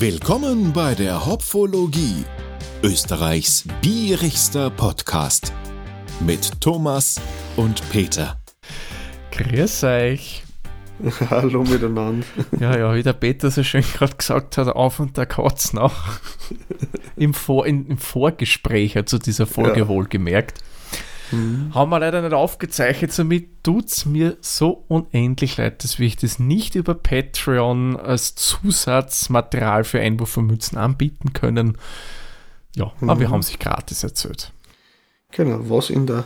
Willkommen bei der Hopfologie, Österreichs bierigster Podcast mit Thomas und Peter. Grüß euch. Hallo miteinander. Ja, ja, wie der Peter so schön gerade gesagt hat, auf und der Katz nach. Im, Vor in, Im Vorgespräch zu dieser Folge Ja. wohlgemerkt. Mhm. Haben wir leider nicht aufgezeichnet, somit tut es mir so unendlich leid, dass wir das nicht über Patreon als Zusatzmaterial für Einwurfermützen anbieten können. Ja, aber Mhm. wir haben sich gratis erzählt. Genau, was in der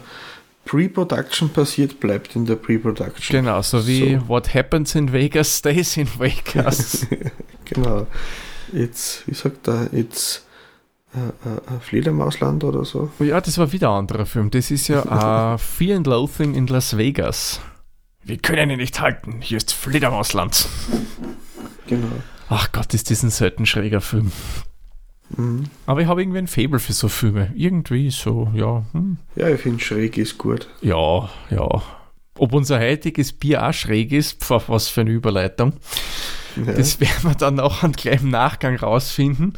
Pre-Production passiert, bleibt in der Pre-Production. Genau, so wie So. What happens in Vegas stays in Vegas. Genau. Jetzt, wie sagt er, jetzt äh, äh, äh, Fledermausland oder so. Ja, das war wieder ein anderer Film. Das ist ja äh, Fear and Loathing in Las Vegas. Wir können ihn nicht halten. Hier ist Fledermausland. Genau. Ach Gott, ist das ein selten schräger Film. Mhm. Aber ich habe irgendwie ein Fable für so Filme. Irgendwie so, ja. Hm. Ja, ich finde schräg ist gut. Ja, ja. Ob unser heutiges Bier auch schräg ist, pf, was für eine Überleitung. Ja. Das werden wir dann auch an gleich im Nachgang rausfinden.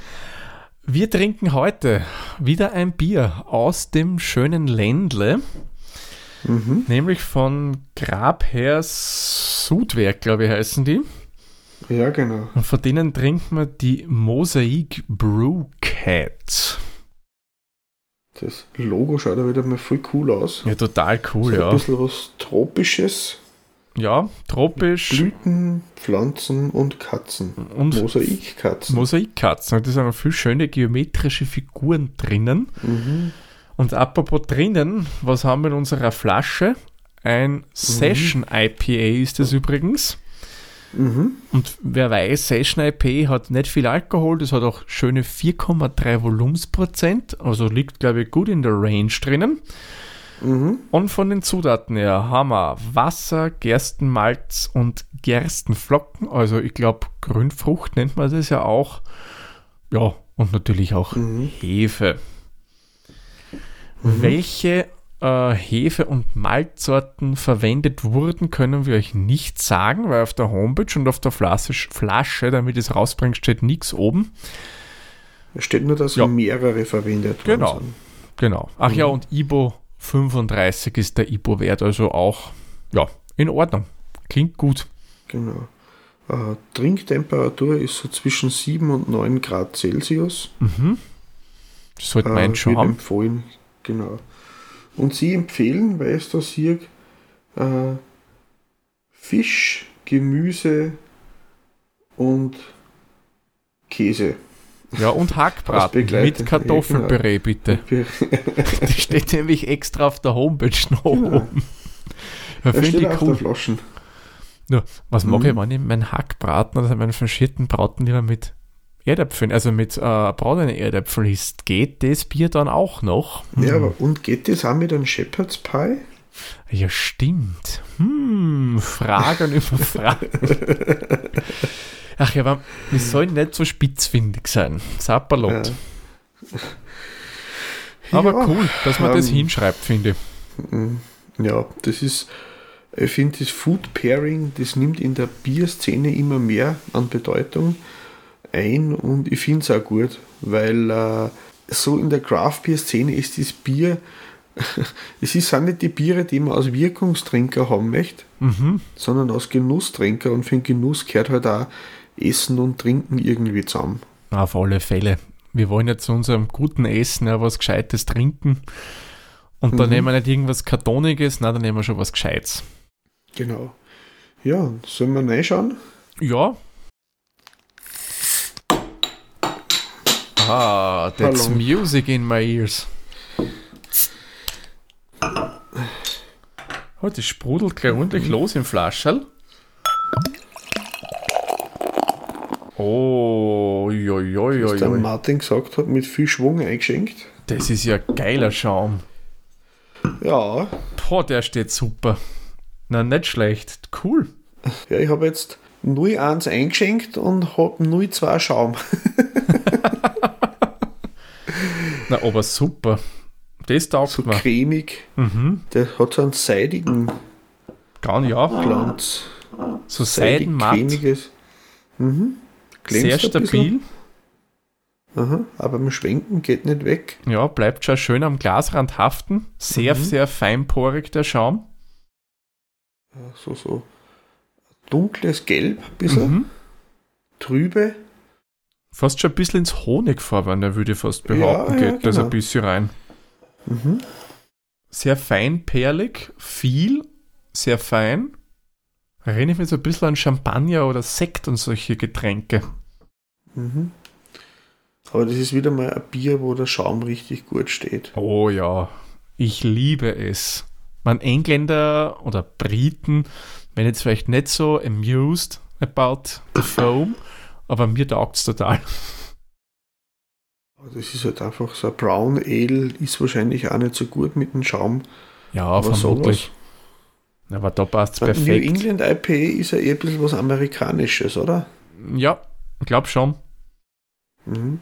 Wir trinken heute wieder ein Bier aus dem schönen Ländle. Mhm. Nämlich von Grabherrs Sudwerk, glaube ich, heißen die. ja, genau. Und von denen trinken wir die Mosaik Brew Cat. Das Logo schaut ja wieder mal voll cool aus. Ja, total cool, so ein ja. bisschen was Tropisches. Ja, tropisch Blüten, Pflanzen und Katzen. und Mosaikkatzen. Mosaikkatzen. Da sind auch viel schöne geometrische Figuren drinnen. Mhm. Und apropos drinnen, was haben wir in unserer Flasche? Ein Session IPA ist das übrigens. Mhm. Und wer weiß, Session IPA hat nicht viel Alkohol, das hat auch schöne 4,3 Volumensprozent, also liegt, glaube ich, gut in der Range drinnen. Mhm. Und von den Zutaten her haben wir Wasser, Gerstenmalz und Gerstenflocken, also ich glaube Grünfrucht nennt man das ja auch. Ja, und natürlich auch Mhm. Hefe. Welche äh, Hefe- und Malzsorten verwendet wurden, können wir euch nicht sagen, weil auf der Homepage und auf der Flasche, Flasche damit es rausbringt, steht nichts oben. Es steht nur, dass Ja. mehrere verwendet worden Genau. Genau. Ach ja, und IBO 35 ist der IBO-Wert, also auch, ja, in Ordnung. Klingt gut. Genau. Äh, Trinktemperatur ist so zwischen 7 und 9 Grad Celsius. Mhm. Das sollte man äh, schon haben. empfohlen. Genau. Und sie empfehlen, weil es da hier äh, Fisch, Gemüse und Käse. Ja, und Hackbraten mit Kartoffelpüree, bitte. Das steht nämlich extra auf der Homepage noch Genau. oben. Ja, Das Finde steht ich auf der cool. Flaschen. Nur, was mache ich, Mhm. wenn ich meinen Hackbraten oder meinen faschierten Braten lieber mit Erdäpfeln, also mit äh, braunenden Erdäpfeln isst? Geht das Bier dann auch noch? Ja, Hm. aber und geht das auch mit einem Shepherd's Pie? Ja, stimmt. Hm, Fragen über Fragen. Ach ja, aber wir sollen nicht so spitzfindig sein. Sapperlot. Aber Ja, cool, dass man das ähm, hinschreibt, finde ich. Ja, das ist, ich finde, das Food Pairing, das nimmt in der Bierszene immer mehr an Bedeutung ein und ich finde es auch gut, weil äh, so in der Craft Beer Szene ist das Bier, es ist auch nicht die Biere, die man als Wirkungstrinker haben möchte, Mhm. sondern als Genusstrinker und für den Genuss gehört halt auch Essen und Trinken irgendwie zusammen. Auf alle Fälle. Wir wollen ja zu unserem guten Essen ja was Gescheites trinken. Und dann Mhm. nehmen wir nicht irgendwas Kartoniges, nein, dann nehmen wir schon was Gescheites. Genau. Ja, sollen wir reinschauen? Ja. Ah, that's Hallo. music in my ears. Oh, das sprudelt gleich ordentlich los im Flascherl. Oh, joi, joi, Was joi, der joi. Martin gesagt hat, mit viel Schwung eingeschenkt. Das ist ja geiler Schaum. Ja, Boah, der steht super. Na, nicht schlecht. Cool. Ja, ich habe jetzt 0,1 eingeschenkt und habe 0,2 Schaum. Na, aber super. Das taugt So mir. cremig. Mhm. Der hat so einen seidigen Gar ja. Glanz. So Seidig, seidenmatt. cremiges. Mhm. Sehr stabil. Aha, aber beim Schwenken geht nicht weg. Ja, bleibt schon schön am Glasrand haften. Sehr, Mhm. sehr feinporig der Schaum. So, so dunkles Gelb, ein bisschen Mhm. trübe. Fast schon ein bisschen ins Honigfarbene, würde ich fast Ja, behaupten, ja, geht das genau. ein bisschen rein. Mhm. Sehr feinperlig, viel, sehr fein. Erinnere ich mich so ein bisschen an Champagner oder Sekt und solche Getränke. Mhm. Aber das ist wieder mal ein Bier, wo der Schaum richtig gut steht. Oh ja, ich liebe es. Man Engländer oder Briten, wenn jetzt vielleicht nicht so amused about the foam, aber mir taugt es total. Das ist halt einfach so ein Brown Ale, ist wahrscheinlich auch nicht so gut mit dem Schaum. Ja, Aber vermutlich. Aber da passt es New perfekt. England IPA ist ja eher ein bisschen was Amerikanisches, oder? Ja, ich glaube schon. Mhm.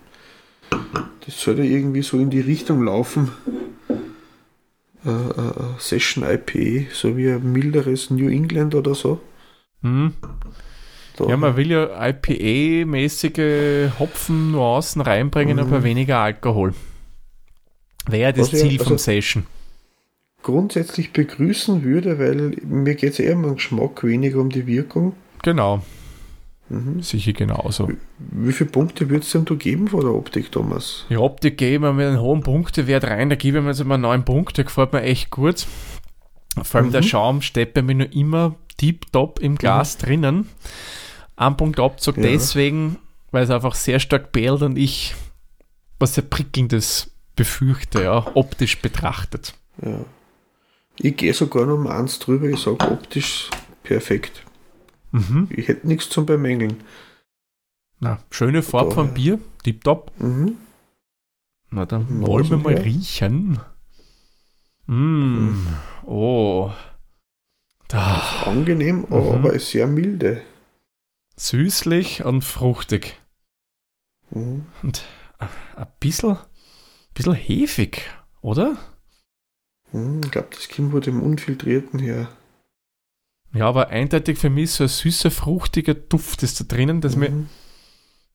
Das sollte irgendwie so in die Richtung laufen. Äh, äh, äh, Session IPA, so wie ein milderes New England oder so. Hm. Da. Ja, man will ja IPA-mäßige Hopfen-Nuancen reinbringen, Mhm. aber weniger Alkohol. Wäre das Was ja- Ziel vom also- Session. Grundsätzlich begrüßen würde, weil mir geht es eher um den Geschmack, weniger um die Wirkung. Genau, Mhm. sicher genauso. Wie viele Punkte würdest du denn da geben vor der Optik, Thomas? Die Optik gebe ich mir mit einem hohen Punktewert rein, da gebe ich mir jetzt mal 9 Punkte, gefällt mir echt gut. Vor allem Mhm. der Schaum steht bei mir noch immer tip-top im Glas drinnen. Ein Punkt Abzug Ja. deswegen, weil es einfach sehr stark bält und ich was sehr prickelndes befürchte, ja, optisch betrachtet. Ja. Ich gehe sogar noch um eins drüber, ich sage optisch perfekt. Mhm. Ich hätte nichts zum Bemängeln. Na, schöne Farbe Da, vom. Bier, tipptopp. Mhm. Na, dann Ja, wollen wir mal ja. riechen. Mm. Oh. Da. Angenehm, Mhm. aber sehr milde. Süßlich und fruchtig. Mhm. Und äh, ein bisschen, bisschen hefig, oder? Mhm. Ich glaube, das kommt von dem Unfiltrierten her. Ja, aber eindeutig für mich so ein süßer, fruchtiger Duft ist da drinnen, das mir, Mhm.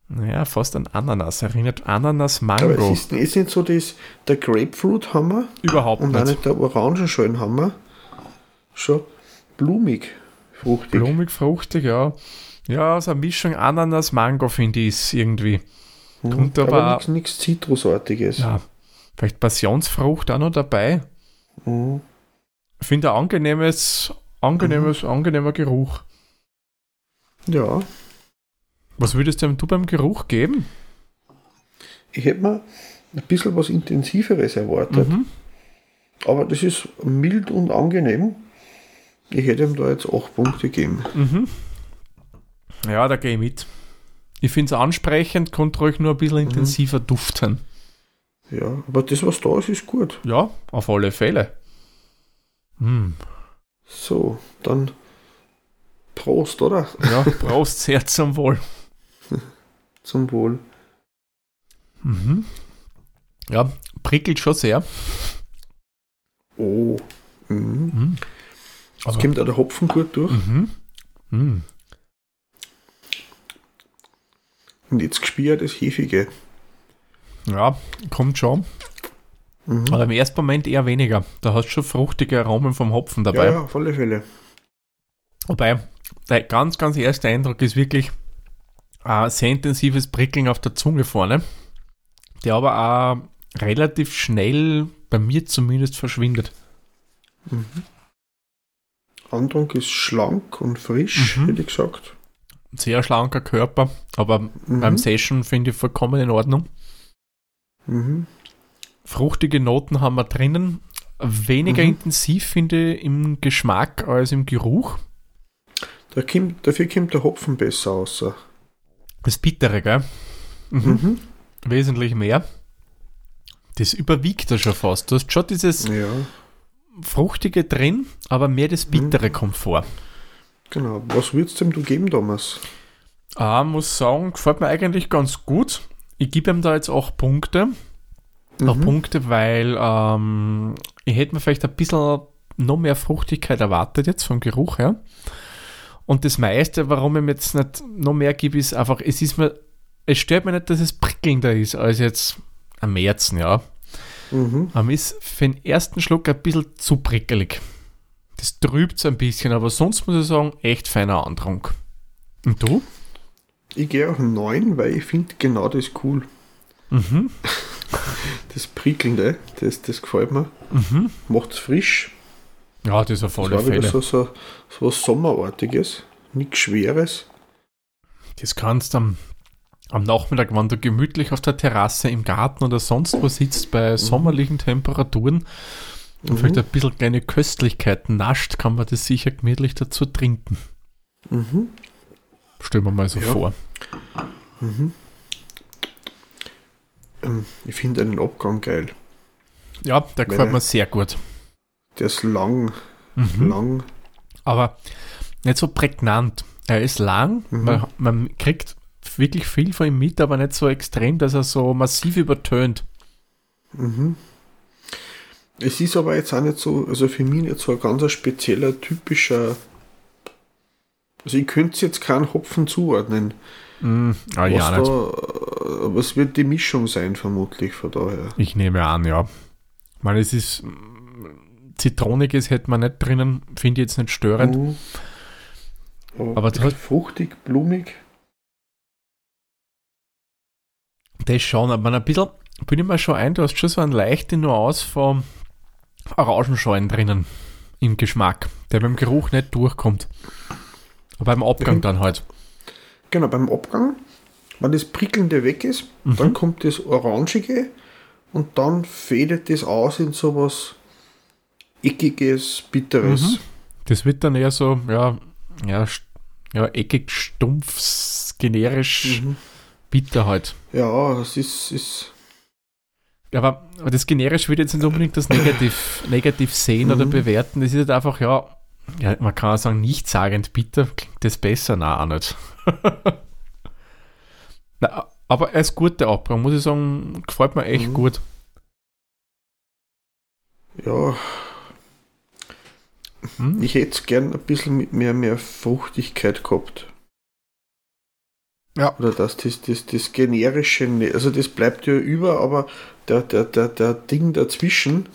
naja, fast an Ananas erinnert. Ananas, Aber Mango. es ist, ist nicht so, dass der Grapefruit-Hammer Überhaupt und auch nicht. nicht der Orangenschalen-Hammer. Schon blumig, fruchtig. Blumig, fruchtig, ja. Ja, so eine Mischung Ananas, Mango finde ich ist irgendwie. Mhm. kommt aber- nichts Zitrusartiges. Ja, vielleicht Passionsfrucht auch noch dabei. Mhm. Ich finde ein angenehmes, angenehmes, angenehmer Geruch. ja. Was würdest du beim Geruch geben? Ich hätte mir ein bisschen was Intensiveres erwartet, Mhm. aber das ist mild und angenehm. Ich hätte ihm da jetzt 8 Punkte gegeben. Mhm. Ja, da gehe ich mit. Ich finde es ansprechend, konnte ruhig nur ein bisschen Mhm. intensiver duften. Ja, aber das, was da ist, ist gut. Ja, auf alle Fälle. Hm. So, dann Prost, oder? Ja, Prost sehr zum Wohl. Zum Wohl. Mhm. Ja, prickelt schon sehr. Oh. Mhm. Mhm. Aber- kommt auch der Hopfen gut durch. Mhm. Mhm. Und jetzt gespielt das Hefige. Ja, kommt schon. Mhm. Aber im ersten Moment eher weniger. Da hast du schon fruchtige Aromen vom Hopfen dabei. Ja, ja, auf alle Fälle. Wobei, der ganz, ganz erste Eindruck ist wirklich ein sehr intensives Prickeln auf der Zunge vorne, der aber auch relativ schnell, bei mir zumindest, verschwindet. Andrunk ist schlank und frisch, Mhm. hätte ich gesagt. Sehr schlanker Körper, aber Mhm. beim Session finde ich vollkommen in Ordnung. Mhm. Fruchtige Noten haben wir drinnen. Weniger Mhm. intensiv finde ich im Geschmack als im Geruch. Da kommt, dafür kommt der Hopfen besser raus. Das Bittere, gell? Mhm. Mhm. Wesentlich mehr. Das überwiegt da schon fast. Du hast schon dieses Ja, Fruchtige drin, aber mehr das Bittere kommt vor. genau. Was würdest du ihm geben, Thomas? Ah, muss sagen, gefällt mir eigentlich ganz gut. Ich gebe ihm da jetzt auch Punkte. Auch Mhm. Punkte, weil ähm, ich hätte mir vielleicht ein bisschen noch mehr Fruchtigkeit erwartet jetzt vom Geruch her. Und das meiste, warum ich mir jetzt nicht noch mehr gebe, ist einfach, es ist mir es stört mich nicht, dass es prickelnder ist als jetzt am Märzen, ja. Mhm. Aber ist für den ersten Schluck ein bisschen zu prickelig. Das trübt ein bisschen, aber sonst muss ich sagen, echt feiner Andrang. Und du? Ich gehe auch 9, weil ich finde genau das cool. Mhm. Das Prickelnde, das, das gefällt mir. Mhm. Macht es frisch. Ja, das auf Das alle war wieder Fälle. so, so, so was Sommerartiges. Nichts Schweres. Das kannst du am, am Nachmittag, wenn du gemütlich auf der Terrasse im Garten oder sonst wo sitzt, bei sommerlichen Temperaturen und Mhm. vielleicht ein bisschen kleine Köstlichkeiten nascht, kann man das sicher gemütlich dazu trinken. Mhm. Stellen wir mal so Ja. vor. Ähm, ich finde einen Abgang geil. Ja, der gefällt Meine- mir sehr gut. Der ist lang, Mhm. lang. Aber nicht so prägnant. Er ist lang, Mhm. man, man kriegt wirklich viel von ihm mit, aber nicht so extrem, dass er so massiv übertönt. Mhm. Es ist aber jetzt auch nicht so, also für mich nicht so ein ganz spezieller, typischer. Also ich könnte jetzt keinen Hopfen zuordnen. Mm, ah, was, ja, da, was wird die Mischung sein, vermutlich von daher. Ich nehme an, ja. Meine, es ist Zitroniges hätte man nicht drinnen, finde ich jetzt nicht störend. Mhm. Aber Aber fruchtig, blumig. Das schon, aber ein bisschen, bin ich mir schon ein, du hast schon so einen leichten Nuance von Orangenschalen drinnen im Geschmack, der beim Geruch nicht durchkommt. Beim Abgang Mhm. dann halt. Genau, beim Abgang, wenn das Prickelnde weg ist, Mhm. dann kommt das Orangige und dann fädet das aus in sowas Eckiges, Bitteres. Mhm. Das wird dann eher so, ja, ja, ja eckig, stumpf, generisch, Mhm. bitter halt. Ja, das ist, ist Aber, aber das generisch würde jetzt nicht unbedingt das negativ, negativ sehen oder Mhm. bewerten. Das ist halt einfach, ja, ja, man kann auch sagen, nichtssagend bitter, klingt das besser? Nein, auch nicht. Na, aber er ist gut, der Abgang, muss ich sagen, gefällt mir echt Mhm. gut. ja, Hm? ich hätte es gern ein bisschen mit mehr, mehr Fruchtigkeit gehabt. Ja. Oder dass das, das, das generische, ne- also das bleibt ja über, aber der, der, der, der Ding dazwischen,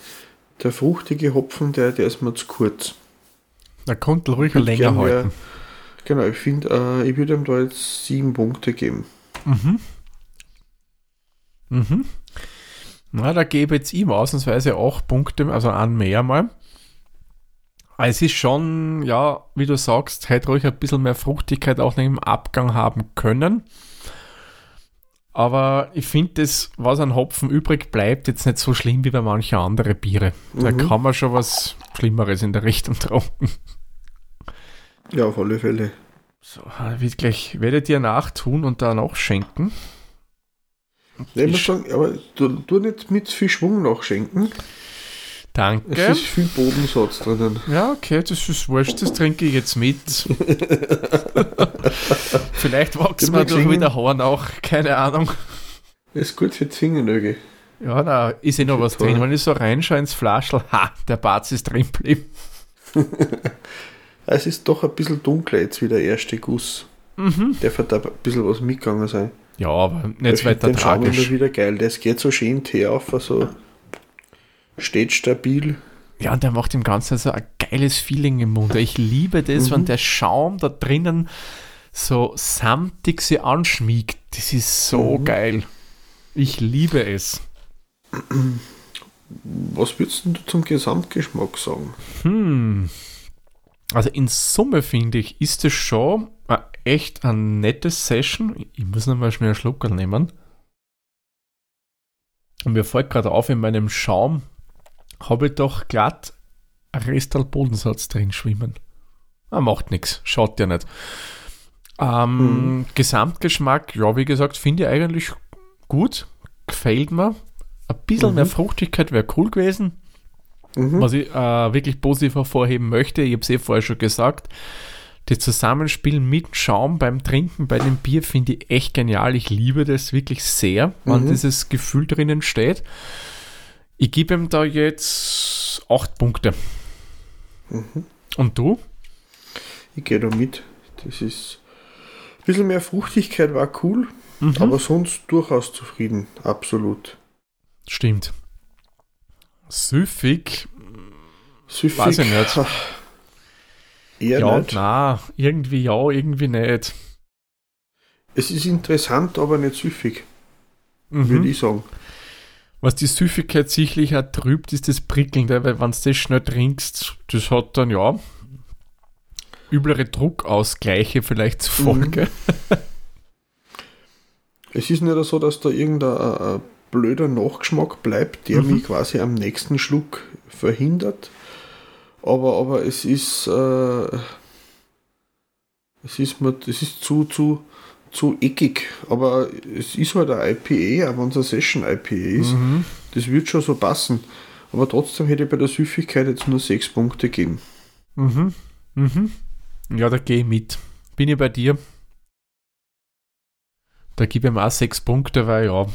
der fruchtige Hopfen, der, der ist mir zu kurz. Er konnte ruhig länger halten. Genau, ich finde, äh, ich würde ihm da jetzt sieben Punkte geben. Mhm. Mhm. Na, da gebe ich jetzt ihm ausnahmsweise acht Punkte, also an mehr mal. Es ist schon, ja, wie du sagst, hätte ruhig ein bisschen mehr Fruchtigkeit auch im Abgang haben können. Aber ich finde das, was an Hopfen übrig bleibt, jetzt nicht so schlimm wie bei manchen anderen Biere. Da Mhm. kann man schon was Schlimmeres in der Richtung trinken. Ja, auf alle Fälle. So, wird gleich, werdet ihr nachtun und danach schenken. Ja, ich muss sagen, aber du, du nicht mit viel Schwung nachschenken. Danke. Es ist viel Bodensatz drinnen. Ja, okay, das ist wurscht, das trinke ich jetzt mit. Vielleicht wächst Den mir wir kriegen- wieder Horn auch, keine Ahnung. Ist gut für die Fingernägel. Ja, da ist eh noch was Toll. drin. Wenn ich so reinschaue ins Flaschel, ha, der Bart ist drin geblieben. Es ist doch ein bisschen dunkler jetzt wie der erste Guss. Mhm. Der wird da ein bisschen was mitgegangen sein. Ja, aber nicht weiter den tragisch. wieder geil. Das geht so schön Tee auf, also steht stabil. Ja, und der macht im Ganzen so ein geiles Feeling im Mund. Ich liebe das, Mhm. wenn der Schaum da drinnen so samtig sie anschmiegt. Das ist so Mhm. geil. Ich liebe es. Was würdest du zum Gesamtgeschmack sagen? Hm. Also in Summe finde ich, ist es schon a- echt eine nette Session. Ich muss noch mal schnell einen Schluck nehmen. Und mir fällt gerade auf, in meinem Schaum habe ich doch glatt ein Restal Bodensatz drin schwimmen. Ah, macht nichts, schaut ja nicht. Ähm, Gesamtgeschmack, ja, wie gesagt, finde ich eigentlich gut. Gefällt mir. Ein bisschen Mhm. mehr Fruchtigkeit wäre cool gewesen. Mhm. Was ich äh, wirklich positiv hervorheben möchte, ich habe es eh vorher schon gesagt, das Zusammenspiel mit Schaum beim Trinken bei dem Bier finde ich echt genial. Ich liebe das wirklich sehr, wenn Mhm. dieses Gefühl drinnen steht. Ich gebe ihm da jetzt acht Punkte. Mhm. Und du? Ich gehe da mit. Das ist ein bisschen mehr Fruchtigkeit war cool. Mhm. Aber sonst durchaus zufrieden, absolut. Stimmt. Süffig. Süffig. Weiß ich nicht. Eher ja, nicht. na, irgendwie ja, irgendwie nicht. Es ist interessant, aber nicht süffig, Mhm. würde ich sagen. Was die Süffigkeit sicherlich auch trübt, ist das Prickelnde, weil wenn du das schnell trinkst, das hat dann ja üblere Druckausgleiche vielleicht zur Folge. Es ist nicht so, dass da irgendein ein, ein blöder Nachgeschmack bleibt, der Mhm. mich quasi am nächsten Schluck verhindert. Aber, aber es ist, äh, es ist mir, es ist zu, zu, zu eckig. Aber es ist halt ein IPA, auch wenn es ein Session IPA ist. Mhm. Das wird schon so passen. Aber trotzdem hätte ich bei der Süffigkeit jetzt nur sechs Punkte gegeben. Mhm. Mhm. Ja, da gehe ich mit. Bin ich bei dir. Da gebe ich ihm auch sechs Punkte, weil ja.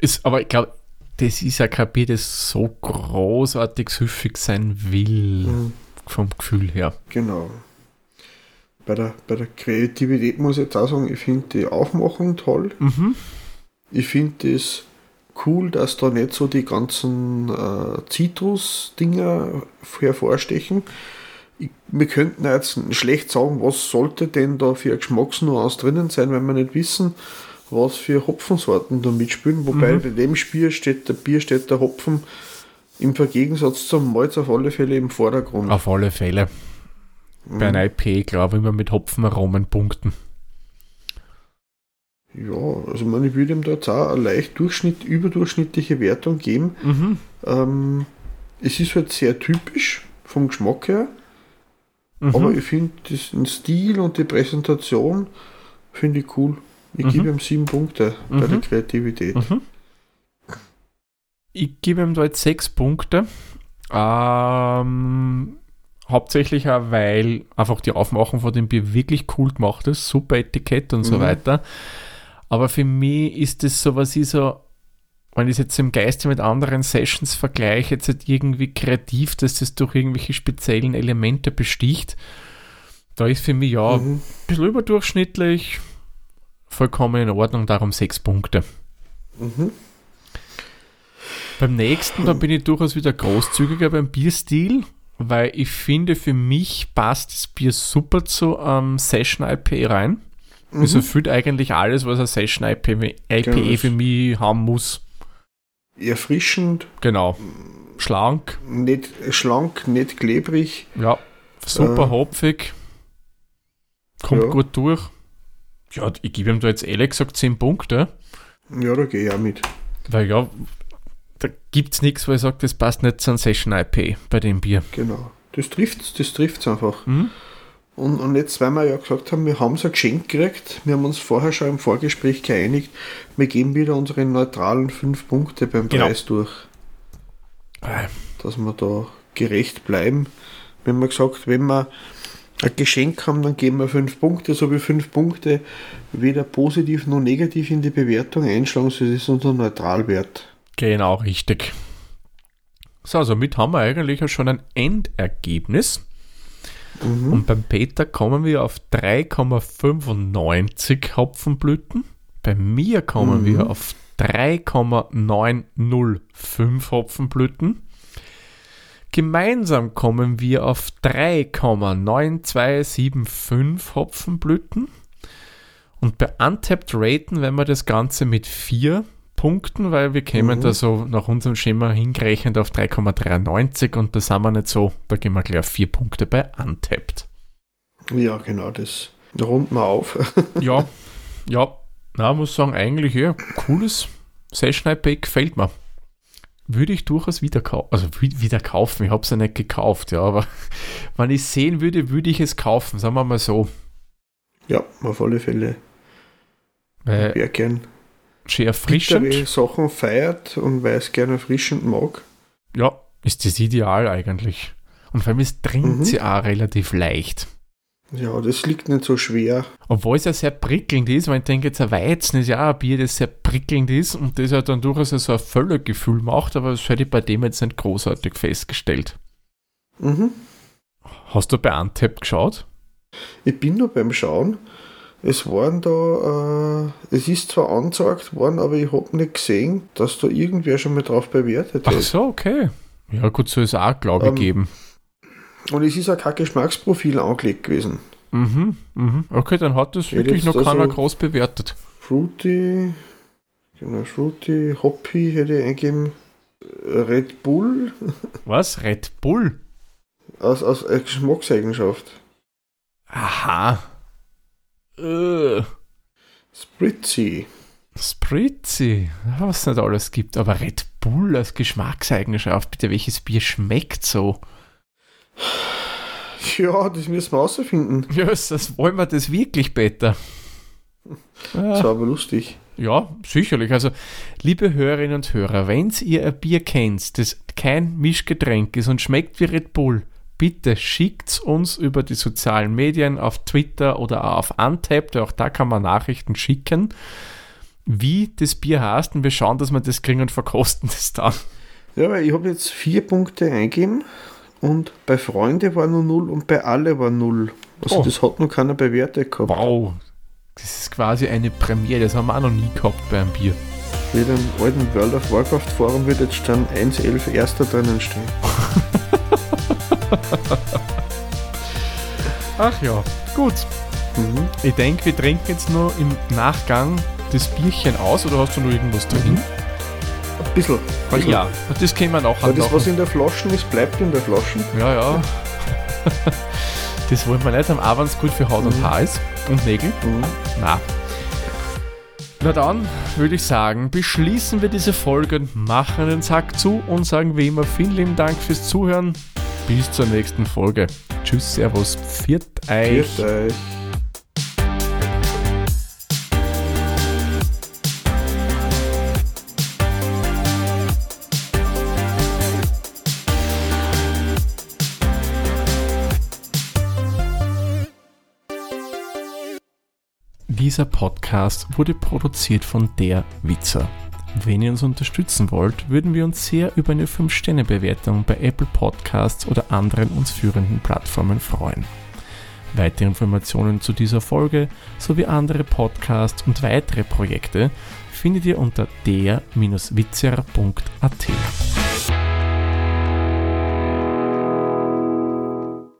Ist, aber ich glaube, das ist ja kein Bier, das so großartig süffig sein will, Mhm. vom Gefühl her. Genau. Bei der, bei der Kreativität muss ich jetzt auch sagen, ich finde die Aufmachung toll. Mhm. Ich finde es cool, dass da nicht so die ganzen äh, Zitrus-Dinger hervorstechen. Ich, wir könnten jetzt schlecht sagen, was sollte denn da für Geschmacksnuance drinnen sein, wenn wir nicht wissen, was für Hopfensorten da mitspielen. Wobei Mhm. bei dem Spiel steht der Bier steht der Hopfen im Gegensatz zum Malz auf alle Fälle im Vordergrund. Auf alle Fälle. Mhm. Bei einem IP, glaube ich, immer mit Hopfenaromen punkten. Ja, also ich meine, ich würde ihm da jetzt auch eine leicht Durchschnitt, überdurchschnittliche Wertung geben. Mhm. Ähm, es ist halt sehr typisch vom Geschmack her, Mhm. aber ich finde den Stil und die Präsentation finde ich cool. Ich Mhm. gebe ihm sieben Punkte bei Mhm. der Kreativität. Mhm. Ich gebe ihm da jetzt sechs Punkte. Ähm, hauptsächlich auch, weil einfach die Aufmachung von dem Bier wirklich cool gemacht ist. Super Etikett und so Mhm. weiter. Aber für mich ist das so, was ich so, wenn ich es jetzt im Geiste mit anderen Sessions vergleiche, jetzt halt irgendwie kreativ, dass das durch irgendwelche speziellen Elemente besticht. Da ist für mich ja ein Mhm. bisschen überdurchschnittlich, vollkommen in Ordnung, darum sechs Punkte. Mhm. Beim nächsten, da bin ich durchaus wieder großzügiger beim Bierstil, weil ich finde, für mich passt das Bier super zu ähm, Session IPA rein. Es Mhm. erfüllt eigentlich alles, was ein Session IPA, IPA Genau. für mich haben muss. Erfrischend, Genau. Schlank, nicht schlank, nicht klebrig. ja, super Äh, hopfig, kommt ja. gut durch. Ja, ich gebe ihm da jetzt ehrlich gesagt 10 Punkte, Ja, da gehe ich auch mit. weil ja, da gibt es nichts, wo ich sage, das passt nicht zu einem Session IPA bei dem Bier. Genau. Das trifft das trifft's einfach. Hm? Und, und jetzt, weil wir ja gesagt haben, wir haben so ein Geschenk gekriegt, wir haben uns vorher schon im Vorgespräch geeinigt, wir geben wieder unsere neutralen fünf Punkte beim Genau. Preis durch, dass wir da gerecht bleiben. Wir haben gesagt, wenn wir ein Geschenk haben, dann geben wir fünf Punkte, so wie fünf Punkte weder positiv noch negativ in die Bewertung einschlagen, so ist unser Neutralwert. Genau, richtig. So, somit haben wir eigentlich auch schon ein Endergebnis. Mhm. Und beim Peter kommen wir auf 3,95 Hopfenblüten. Bei mir kommen Mhm. wir auf 3,905 Hopfenblüten. Gemeinsam kommen wir auf 3,9275 Hopfenblüten. Und bei Untapped raten, wenn wir das Ganze mit 4 Punkten, weil wir kämen Mhm. da so nach unserem Schema hingerechnet auf 3,93 und da sind wir nicht so, da gehen wir gleich auf 4 Punkte bei Untapped. Ja, genau, das runden wir auf. Ja, ja, na, muss sagen, eigentlich ja, cooles Session IPA gefällt mir. Würde ich durchaus wieder kaufen, also wi- wieder kaufen, ich habe es ja nicht gekauft, ja, aber wenn ich sehen würde, würde ich es kaufen, sagen wir mal so. ja, auf alle Fälle. Weil Wer gern schön erfrischend, Sachen feiert und weil es gerne erfrischend mag. ja, ist das ideal eigentlich. Und vor allem, es trinkt Mhm. sie auch relativ leicht. Ja, das liegt nicht so schwer. Obwohl es ja sehr prickelnd ist, weil ich denke, jetzt ein Weizen ist ja auch ein Bier, das sehr prickelnd ist und das ja dann durchaus so ein Völlergefühl macht, aber das hätte ich bei dem jetzt nicht großartig festgestellt. Mhm. Hast du bei Antep geschaut? Ich bin nur beim Schauen. Es waren da, äh, es ist zwar angezeigt worden, aber ich habe nicht gesehen, dass da irgendwer schon mal drauf bewertet Ach hat. so, okay. Ja, gut, so ist auch, glaube ich, Ähm, geben. Und es ist auch kein Geschmacksprofil angelegt gewesen. Mhm, mhm. Okay, dann hat das Ja, wirklich noch keiner also- groß bewertet. Fruity, genau, Fruity, Hoppy hätte ich eingegeben. Red Bull Was? Red Bull? aus, aus Geschmackseigenschaft. Aha. Äh, Spritzy. Spritzy. Ja, Was es nicht alles gibt. Aber Red Bull als Geschmackseigenschaft. Bitte, welches Bier schmeckt so? Ja, das müssen wir herausfinden. Ja, das wollen wir das wirklich besser. Das Äh, war aber lustig. ja, sicherlich. Also, liebe Hörerinnen und Hörer, wenn ihr ein Bier kennt, das kein Mischgetränk ist und schmeckt wie Red Bull, bitte schickt uns über die sozialen Medien auf Twitter oder auch auf Untapped, auch da kann man Nachrichten schicken, wie das Bier heißt und wir schauen, dass wir das kriegen und verkosten das dann. Ja, weil ich habe jetzt vier Punkte eingegeben und bei Freunde war nur null und bei alle war null. Also Oh. das hat noch keiner bewertet gehabt. Wow, das ist quasi eine Premiere, das haben wir auch noch nie gehabt bei einem Bier. Wie im alten World of Warcraft Forum wird jetzt dann 1.11 erster drinnen stehen. Ach ja, gut. Mhm. Ich denke, wir trinken jetzt nur im Nachgang das Bierchen aus oder hast du noch irgendwas drin? Ein bisschen. bisschen. Ja, das können wir nachher Aber das, was in der Flasche ist, bleibt in der Flasche. Ja, ja. das wollen wir nicht haben, auch wenn es gut für Haut und Mhm. Haar ist und Nägel. Mhm. Na. Na dann würde ich sagen, beschließen wir diese Folge und machen den Sack zu und sagen wie immer vielen lieben Dank fürs Zuhören. Bis zur nächsten Folge. Tschüss, Servus, pfiat euch. Grüß euch. Dieser Podcast wurde produziert von Der Witzer. Wenn ihr uns unterstützen wollt, würden wir uns sehr über eine 5-Sterne-Bewertung bei Apple Podcasts oder anderen uns führenden Plattformen freuen. Weitere Informationen zu dieser Folge sowie andere Podcasts und weitere Projekte findet ihr unter der-witzer.at.